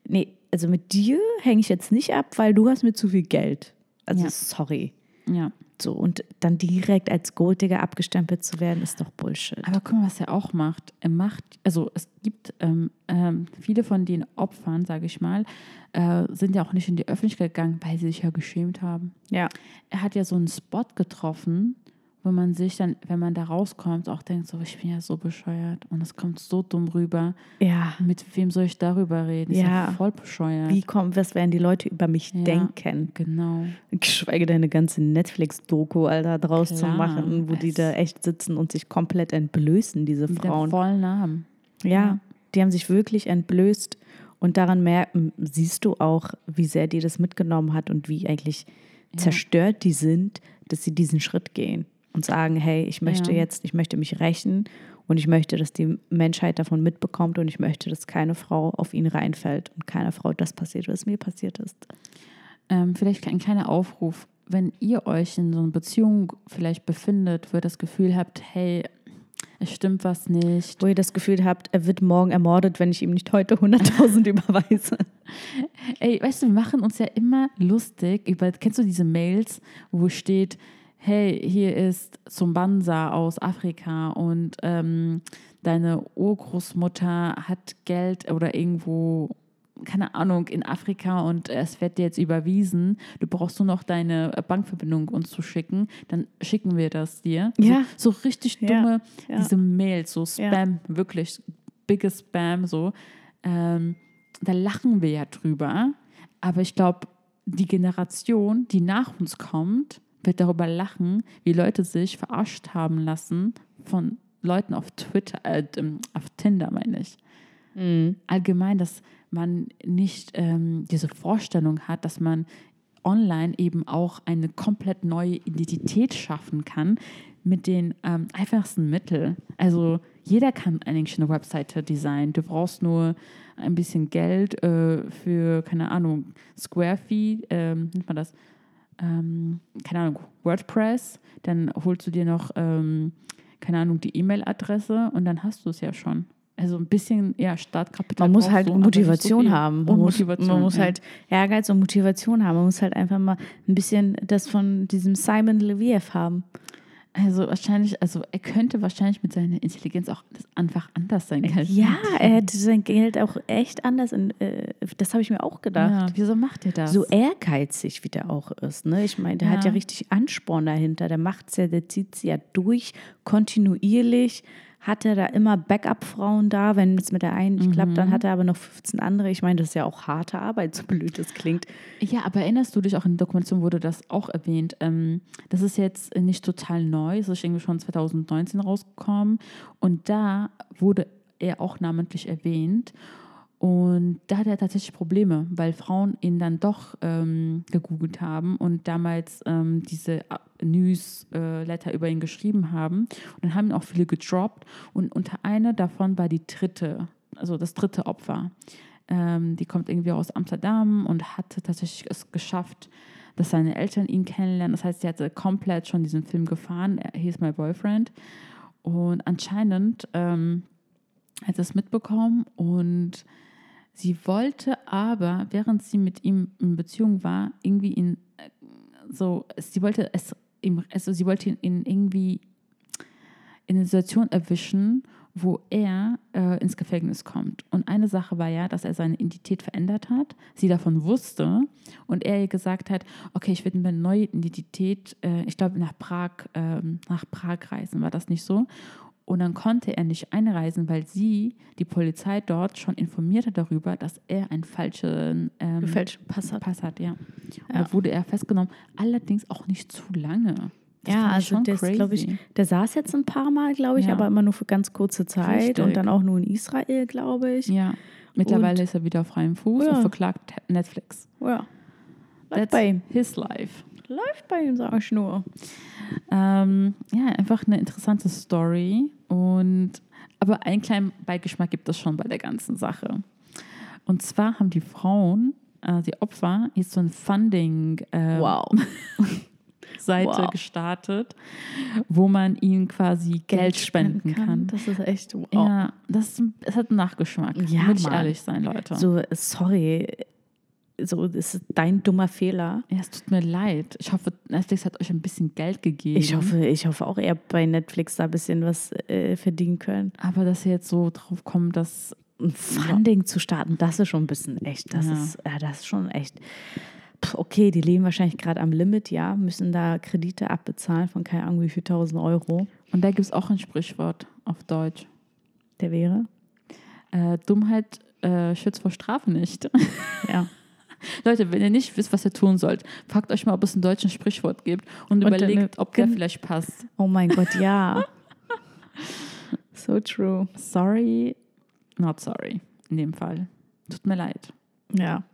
nee, also mit dir hänge ich jetzt nicht ab, weil du hast mir zu viel Geld. Also Ja. sorry. Ja. So, und dann direkt als Golddigger abgestempelt zu werden, ist doch Bullshit. Aber guck mal, was er auch macht. Er macht, also es gibt ähm, ähm, viele von den Opfern, sage ich mal, äh, sind ja auch nicht in die Öffentlichkeit gegangen, weil sie sich ja geschämt haben. Ja. Er hat ja so einen Spot getroffen, wo man sich dann, wenn man da rauskommt, auch denkt, so, ich bin ja so bescheuert und es kommt so dumm rüber. Ja. Mit wem soll ich darüber reden? Ja, Ja. voll bescheuert. Wie kommt, was werden die Leute über mich Ja. denken? Genau. Geschweige denn eine ganze Netflix-Doku, Alter, draus zu Klar, machen, wo die da echt sitzen und sich komplett entblößen, diese Mit dem Frauen. vollen Namen. Ja, die haben sich wirklich entblößt Und daran merken, siehst du auch, wie sehr die das mitgenommen hat und wie eigentlich zerstört die sind, dass sie diesen Schritt gehen und sagen, hey, ich möchte Ja. jetzt, ich möchte mich rächen und ich möchte, dass die Menschheit davon mitbekommt und ich möchte, dass keine Frau auf ihn reinfällt und keiner Frau das passiert, was mir passiert ist. Ähm, vielleicht ein kleiner Aufruf, wenn ihr euch in so einer Beziehung vielleicht befindet, wo ihr das Gefühl habt, hey, es stimmt was nicht. Wo ihr das Gefühl habt, er wird morgen ermordet, wenn ich ihm nicht heute 100.000 überweise. Ey, weißt du, wir machen uns ja immer lustig über, kennst du diese Mails, wo steht, hey, hier ist Zumbanza aus Afrika und ähm, deine Urgroßmutter hat Geld oder irgendwo, keine Ahnung, in Afrika und es wird dir jetzt überwiesen. Du brauchst nur noch deine Bankverbindung uns zu schicken, dann schicken wir das dir. Ja. So, so richtig Ja, dumme, ja. diese Mails, so Spam, wirklich biggest Spam, so. Ähm, da lachen wir ja drüber. Aber ich glaube, die Generation, die nach uns kommt, wird darüber lachen, wie Leute sich verarscht haben lassen von Leuten auf Twitter, äh, ähm, auf Tinder, meine ich. Allgemein, dass man nicht ähm, diese Vorstellung hat, dass man online eben auch eine komplett neue Identität schaffen kann mit den ähm, einfachsten Mitteln. Also jeder kann eigentlich eine Webseite designen. Du brauchst nur ein bisschen Geld äh, für, keine Ahnung, Square Fee, ähm, nennt man das, ähm, keine Ahnung, WordPress. Dann holst du dir noch, ähm, keine Ahnung, die E-Mail-Adresse und dann hast du es ja schon. Also ein bisschen, ja, Startkapital. Man muss halt so Motivation viel. haben. Man Und muss, Motivation. man muss ja. halt Ehrgeiz und Motivation haben. Man muss halt einfach mal ein bisschen das von diesem Simon Leviev haben. Also wahrscheinlich, also er könnte wahrscheinlich mit seiner Intelligenz auch einfach anders sein. als Ja, er hätte sein Geld auch echt anders. In, äh, das habe ich mir auch gedacht. ja. Wieso macht er das? So ehrgeizig, wie der auch ist. Ne? Ich meine, der hat Ja. ja richtig Ansporn dahinter. Der macht es ja, der zieht sie ja durch, kontinuierlich. Hat er da immer Backup-Frauen da, wenn es mit der einen nicht klappt, Mhm. dann hat er aber noch 15 andere. Ich meine, das ist ja auch harte Arbeit, so blöd es klingt. Ja, aber erinnerst du dich auch in der Dokumentation wurde das auch erwähnt? Ähm, das ist jetzt nicht total neu, es ist irgendwie schon 2019 rausgekommen und da wurde er auch namentlich erwähnt. Und da hat er tatsächlich Probleme, weil Frauen ihn dann doch ähm, gegoogelt haben und damals ähm, diese Newsletter über ihn geschrieben haben. Und dann haben ihn auch viele gedroppt. Und unter einer davon war die dritte, also das dritte Opfer. Ähm, die kommt irgendwie aus Amsterdam und hatte tatsächlich es geschafft, dass seine Eltern ihn kennenlernen. Das heißt, sie hatte komplett schon diesen Film gefahren. Er hieß My Boyfriend. Und anscheinend ähm, hat er es mitbekommen und sie wollte aber, während sie mit ihm in Beziehung war, irgendwie ihn äh, so, sie wollte es ihm, also sie wollte ihn irgendwie in eine Situation erwischen, wo er äh, ins Gefängnis kommt. Und eine Sache war ja, dass er seine Identität verändert hat, sie davon wusste und er ihr gesagt hat, okay, ich werde meine neue Identität, äh, ich glaube nach Prag, ähm, nach Prag reisen, war das nicht so? Und dann konnte er nicht einreisen, weil sie, die Polizei dort, schon informiert hat darüber, dass er einen falschen ähm, Gefälschten Pass hat. Pass hat. Ja. Und Ja. da wurde er festgenommen, allerdings auch nicht zu lange. Das ja, also schon der glaube ich, der saß jetzt ein paar Mal, glaube ich, Ja. aber immer nur für ganz kurze Zeit Richtig. und dann auch nur in Israel, glaube ich. Ja, mittlerweile Und- ist er wieder auf freiem Fuß Ja. und verklagt Netflix. Ja. That's bei ihm. his life. Läuft bei ihm, sag ich nur. Ähm, ja, einfach eine interessante Story. Und aber einen kleinen Beigeschmack gibt es schon bei der ganzen Sache. Und zwar haben die Frauen, äh, die Opfer, jetzt so ein Funding ähm, Wow. Seite Wow. gestartet, wo man ihnen quasi Geld, spenden kann. Das ist echt wow. Ja, das, es hat einen Nachgeschmack. Ja, Muss ich ehrlich sein, Leute. So, sorry. So, das ist dein dummer Fehler. Ja, es tut mir leid. Ich hoffe, Netflix hat euch ein bisschen Geld gegeben. Ich hoffe, ich hoffe auch, ihr habt bei Netflix da ein bisschen was äh, verdienen können. Aber dass ihr jetzt so drauf kommt, dass. Ein Funding zu starten, das ist schon ein bisschen echt. Das Ja. ist, ja, das ist schon echt. Okay, die leben wahrscheinlich gerade am Limit, ja, müssen da Kredite abbezahlen von keine Ahnung wie viel tausend Euro. Und da gibt es auch ein Sprichwort auf Deutsch. Der wäre. Äh, Dummheit äh, schützt vor Strafe nicht. Ja. Leute, wenn ihr nicht wisst, was ihr tun sollt, fragt euch mal, ob es ein deutsches Sprichwort gibt und, Und überlegt, ob der vielleicht passt. Oh mein Gott, ja. so true. Sorry, not sorry. In dem Fall. Tut mir leid. Ja.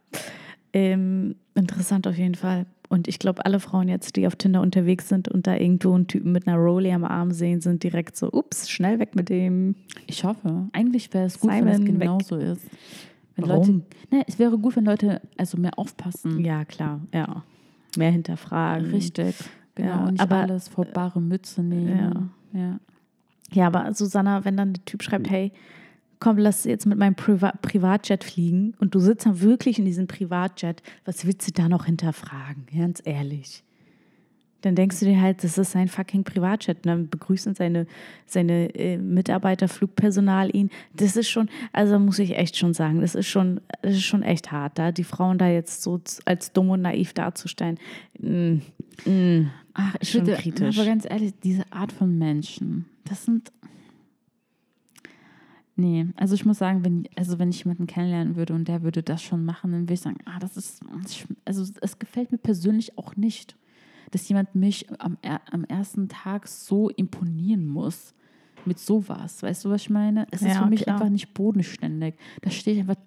Ähm, interessant auf jeden Fall. Und ich glaube, alle Frauen jetzt, die auf Tinder unterwegs sind und da irgendwo einen Typen mit einer Rolli am Arm sehen, sind direkt so, ups, schnell weg mit dem. Ich hoffe. Eigentlich wäre es gut, wenn Simon, es weg. genauso ist. Wenn Warum? Leute, ne, es wäre gut, wenn Leute also mehr aufpassen. Ja, klar, ja. Mehr hinterfragen. Richtig. Genau. Ja, und nicht aber- alles vor bare Mütze nehmen. Ja. Ja, aber Susanna, wenn dann der Typ schreibt, hey, komm, lass jetzt mit meinem Priva Privatjet fliegen und du sitzt dann wirklich in diesem Privatjet, was willst du da noch hinterfragen? Ganz ehrlich. Dann denkst du dir halt, das ist sein fucking Privatjet. Und dann begrüßen seine, seine äh, Mitarbeiter, Flugpersonal ihn. Das ist schon, also muss ich echt schon sagen, das ist schon, das ist schon echt hart, da die Frauen da jetzt so als dumm und naiv darzustellen. Mm, mm. Ach, ich Schon würde, kritisch. aber ganz ehrlich, diese Art von Menschen, das sind. Nee, also ich muss sagen, wenn, also wenn ich jemanden kennenlernen würde und der würde das schon machen, dann würde ich sagen, ah, das ist, also es gefällt mir persönlich auch nicht, dass jemand mich am, am ersten Tag so imponieren muss mit sowas. Weißt du, was ich meine? Es ist Ja, für mich klar. einfach nicht bodenständig. Da stehe ich einfach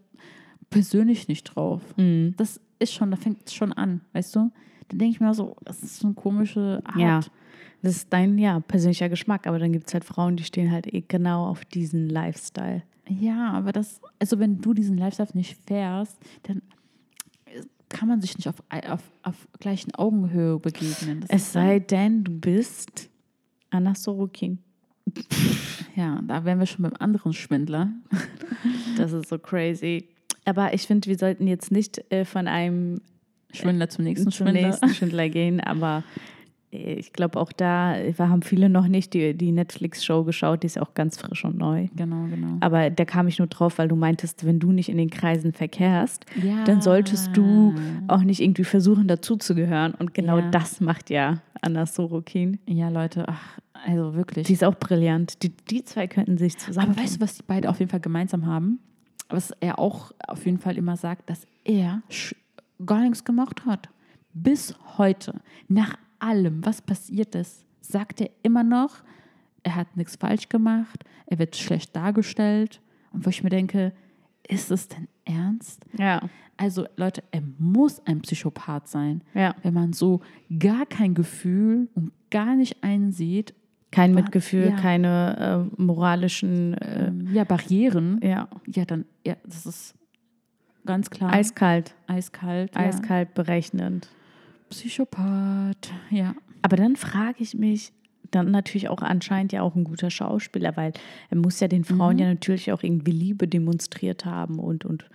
persönlich nicht drauf. Mhm. Das ist schon, da fängt es schon an, weißt du? Dann denke ich mir so, das ist so eine komische Art. Ja, das ist dein ja, persönlicher Geschmack, aber dann gibt es halt Frauen, die stehen halt eh genau auf diesen Lifestyle. Ja, aber das, also wenn du diesen Lifestyle nicht fährst, dann kann man sich nicht auf, auf, auf gleichen Augenhöhe begegnen. Das Es sei denn, du bist Anna Sorokin. ja, da wären wir schon beim anderen Schwindler. Das ist so crazy. Aber ich finde, wir sollten jetzt nicht äh, von einem Schwindler zum nächsten zum Schwindler. nächsten Schwindler gehen, aber äh, ich glaube auch da, äh, haben viele noch nicht die, die Netflix-Show geschaut, die ist auch ganz frisch und neu. Genau, genau. Aber da kam ich nur drauf, weil du meintest, wenn du nicht in den Kreisen verkehrst, Ja. dann solltest du auch nicht irgendwie versuchen, dazuzugehören. Und genau Ja. das macht ja Anna Sorokin. Ja, Leute, ach, also wirklich. Die ist auch brillant. Die, die zwei könnten sich zusammen. Aber weißt du, was die beiden auf jeden Fall gemeinsam haben? Was er auch auf jeden Fall immer sagt, dass er gar nichts gemacht hat. Bis heute, nach allem, was passiert ist, sagt er immer noch, er hat nichts falsch gemacht, er wird schlecht dargestellt. Und wo ich mir denke, ist es denn ernst? Ja, Also Leute, er muss ein Psychopath sein, ja. wenn man so gar kein Gefühl und gar nicht einsieht, Kein Wa- Mitgefühl, ja. keine äh, moralischen, äh, ähm, ja, Barrieren, ja, ja, dann, ja, das ist ganz klar. eiskalt, Eiskalt. Eiskalt berechnend. Psychopath. Ja. Aber dann frage ich mich, dann natürlich auch anscheinend ja auch ein guter Schauspieler, weil er muss ja den Frauen ja natürlich auch irgendwie Liebe demonstriert haben und, und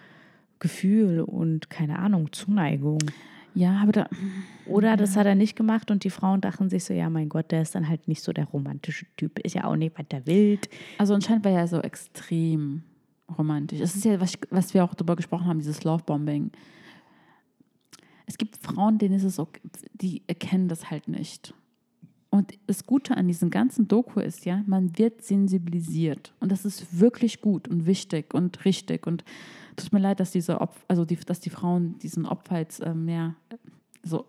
Gefühl und keine Ahnung, Zuneigung. Ja, aber da. Oder das hat er nicht gemacht und die Frauen dachten sich so, ja mein Gott, der ist dann halt nicht so der romantische Typ, ist ja auch nicht weiter wild. Also anscheinend war er so extrem romantisch. Es ist ja, was, was wir auch darüber gesprochen haben, dieses Lovebombing. Es gibt Frauen, denen ist es okay, die erkennen das halt nicht. Und das Gute an diesem ganzen Doku ist ja, man wird sensibilisiert. Und das ist wirklich gut und wichtig und richtig. Und tut mir leid, dass diese Opf also die, dass die Frauen diesen Opfer jetzt ähm, ja, so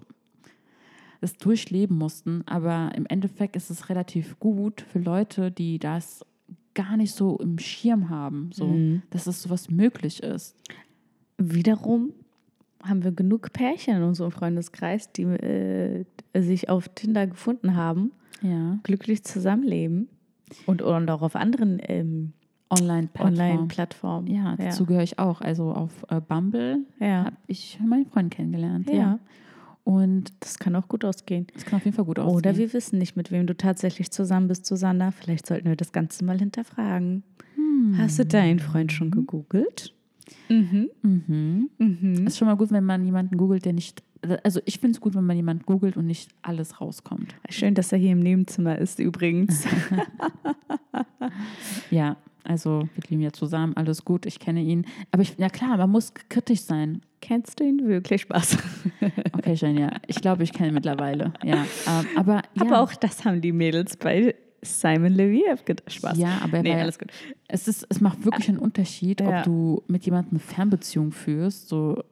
das durchleben mussten. Aber im Endeffekt ist es relativ gut für Leute, die das gar nicht so im Schirm haben, so, dass es sowas möglich ist. Wiederum haben wir genug Pärchen in unserem Freundeskreis, die äh, sich auf Tinder gefunden haben, Ja. glücklich zusammenleben und, und auch auf anderen ähm, Online-Plattform. Online-Plattformen. ja, dazu gehöre ich auch. Also auf äh, Bumble Ja. habe ich meinen Freund kennengelernt. Ja. Ja. Und Das kann auch gut ausgehen. es kann auf jeden Fall gut aussehen. Oder wir wissen nicht, mit wem du tatsächlich zusammen bist, Susanna. Vielleicht sollten wir das Ganze mal hinterfragen. Hast du deinen Freund schon gegoogelt? Mhm. Mhm. Mhm. ist schon mal gut, wenn man jemanden googelt, der nicht. Also ich finde es gut, wenn man jemanden googelt und nicht alles rauskommt. Schön, dass er hier im Nebenzimmer ist übrigens. Ja, also wir leben ja zusammen, alles gut, ich kenne ihn. Aber ich, ja klar, man muss kritisch sein. Kennst du ihn wirklich? Spaß. Okay, Jen, ja. Ich glaube, ich kenne ihn mittlerweile. Ja. ähm, aber ja, Aber auch das haben die Mädels bei Simon Leviev gedacht. Spaß. Ja, aber er nee, alles gut. es, ist, es macht wirklich einen Unterschied, Ja. ob du mit jemandem eine Fernbeziehung führst. So,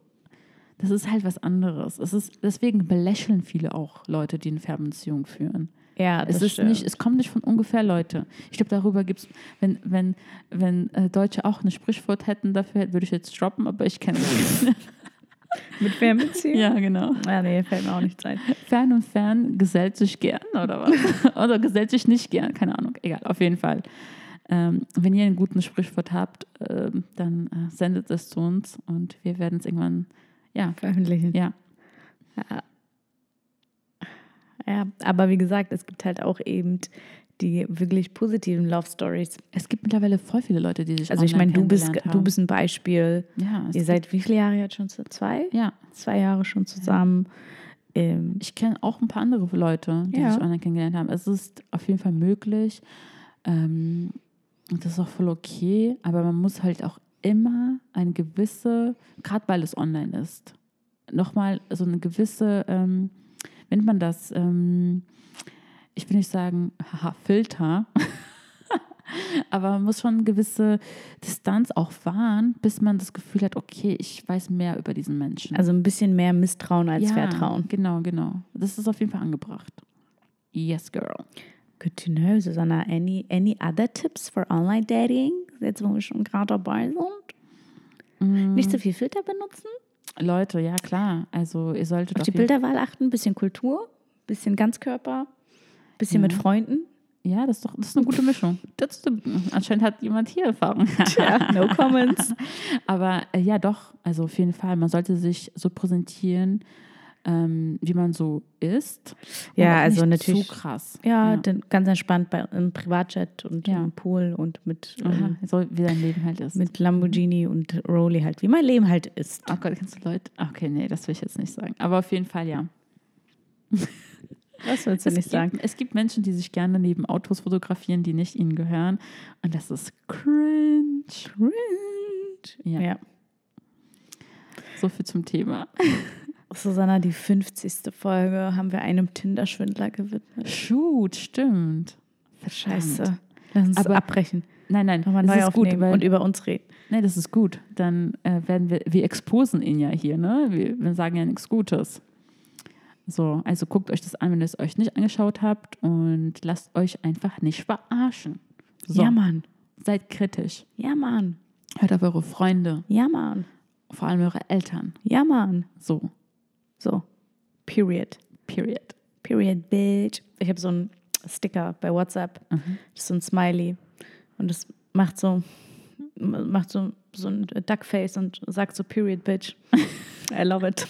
das ist halt was anderes. Es ist, deswegen belächeln viele auch Leute, die eine Fernbeziehung führen. Ja, Es das ist stimmt. nicht, es kommt nicht von ungefähr, Leute. Ich glaube, darüber gibt es, wenn, wenn, wenn äh, Deutsche auch ein Sprichwort hätten dafür, würde ich jetzt droppen, aber ich kenne es. Mit Fernbeziehung? ja, genau. Ja, nee, fällt mir auch nichts ein. Fern und fern gesellt sich gern, oder was? oder gesellt sich nicht gern, keine Ahnung. Egal, auf jeden Fall. Ähm, wenn ihr einen guten Sprichwort habt, ähm, dann äh, sendet es zu uns und wir werden es irgendwann, ja, Veröffentlichen. ja. Ja, aber wie gesagt, es gibt halt auch eben die wirklich positiven Love Stories. Es gibt mittlerweile voll viele Leute, die sich Also ich meine, du bist, kennengelernt du haben. bist ein Beispiel. ja, Ihr seid wie viele Jahre jetzt schon zu zwei? ja, Zwei Jahre schon zusammen. Ähm, ich kenne auch ein paar andere Leute, die Ja. sich online kennengelernt haben. Es ist auf jeden Fall möglich. Ähm, und das ist auch voll okay, aber man muss halt auch immer eine gewisse, gerade weil es online ist, nochmal so eine gewisse, ähm, nennt man das, ähm, ich will nicht sagen, haha, Filter, aber man muss schon eine gewisse Distanz auch wahren, bis man das Gefühl hat, okay, ich weiß mehr über diesen Menschen. also ein bisschen mehr Misstrauen als Vertrauen. Genau, genau. Das ist auf jeden Fall angebracht. Yes, girl. Good to know, Susanna. Any, any other tips for online dating? Jetzt, wo wir schon gerade dabei sind? Nicht so viel Filter benutzen? Leute, ja klar. Also ihr solltet Auf die Bilderwahl achten, bisschen Kultur, bisschen Ganzkörper, bisschen mit Freunden. Ja, das ist doch das ist eine gute Mischung. Das ist, anscheinend hat jemand hier Erfahrung. Ja, no comments. Aber äh, ja, doch. Also auf jeden Fall. Man sollte sich so präsentieren, ähm, wie man so ist. Ja, also nicht natürlich- Zu krass. Ja, Ja. Dann ganz entspannt bei, im Privatjet und Ja. im Pool und mit, ähm, so wie dein Leben halt ist. mit Lamborghini und Rolli halt, wie mein Leben halt ist. Oh Gott, kennst du Leute? Okay, nee, das will ich jetzt nicht sagen. Aber auf jeden Fall ja. Was willst du Es nicht gibt, sagen? es gibt Menschen, die sich gerne neben Autos fotografieren, die nicht ihnen gehören. Und das ist cringe. Cringe. Ja. ja. So viel zum Thema. Susanna, die 50. Folge haben wir einem Tinder-Schwindler gewidmet. Shoot, stimmt. Scheiße. Lass uns Aber- abbrechen. Nein, nein, Nochmal neu ist gut, aufnehmen weil, und über uns reden. nein, das ist gut. Dann äh, werden wir, wir exposen ihn ja hier, ne? Wir, wir sagen ja nichts Gutes. So, also guckt euch das an, wenn ihr es euch nicht angeschaut habt und lasst euch einfach nicht verarschen. So, Ja, Mann. seid kritisch. Ja, Mann. Hört auf eure Freunde, Ja, Mann. vor allem eure Eltern. Ja, Mann. So, So. Period. period. Period, bitch. Ich habe so einen Sticker bei WhatsApp. Das ist so ein Smiley. Und das macht so, macht so, so ein Duckface und sagt so, Period, bitch. I love it.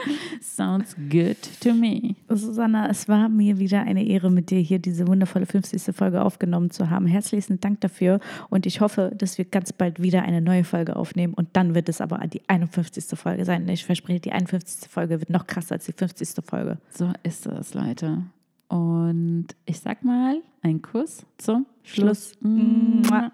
Sounds good to me. Susanna, es war mir wieder eine Ehre, mit dir hier diese wundervolle 50. Folge aufgenommen zu haben. Herzlichen Dank dafür und ich hoffe, dass wir ganz bald wieder eine neue Folge aufnehmen und dann wird es aber die 51. Folge sein. Ich verspreche, die 51. Folge wird noch krasser als die 50. Folge. So ist es, Leute. Und ich sag mal, ein Kuss zum Schluss. Schluss.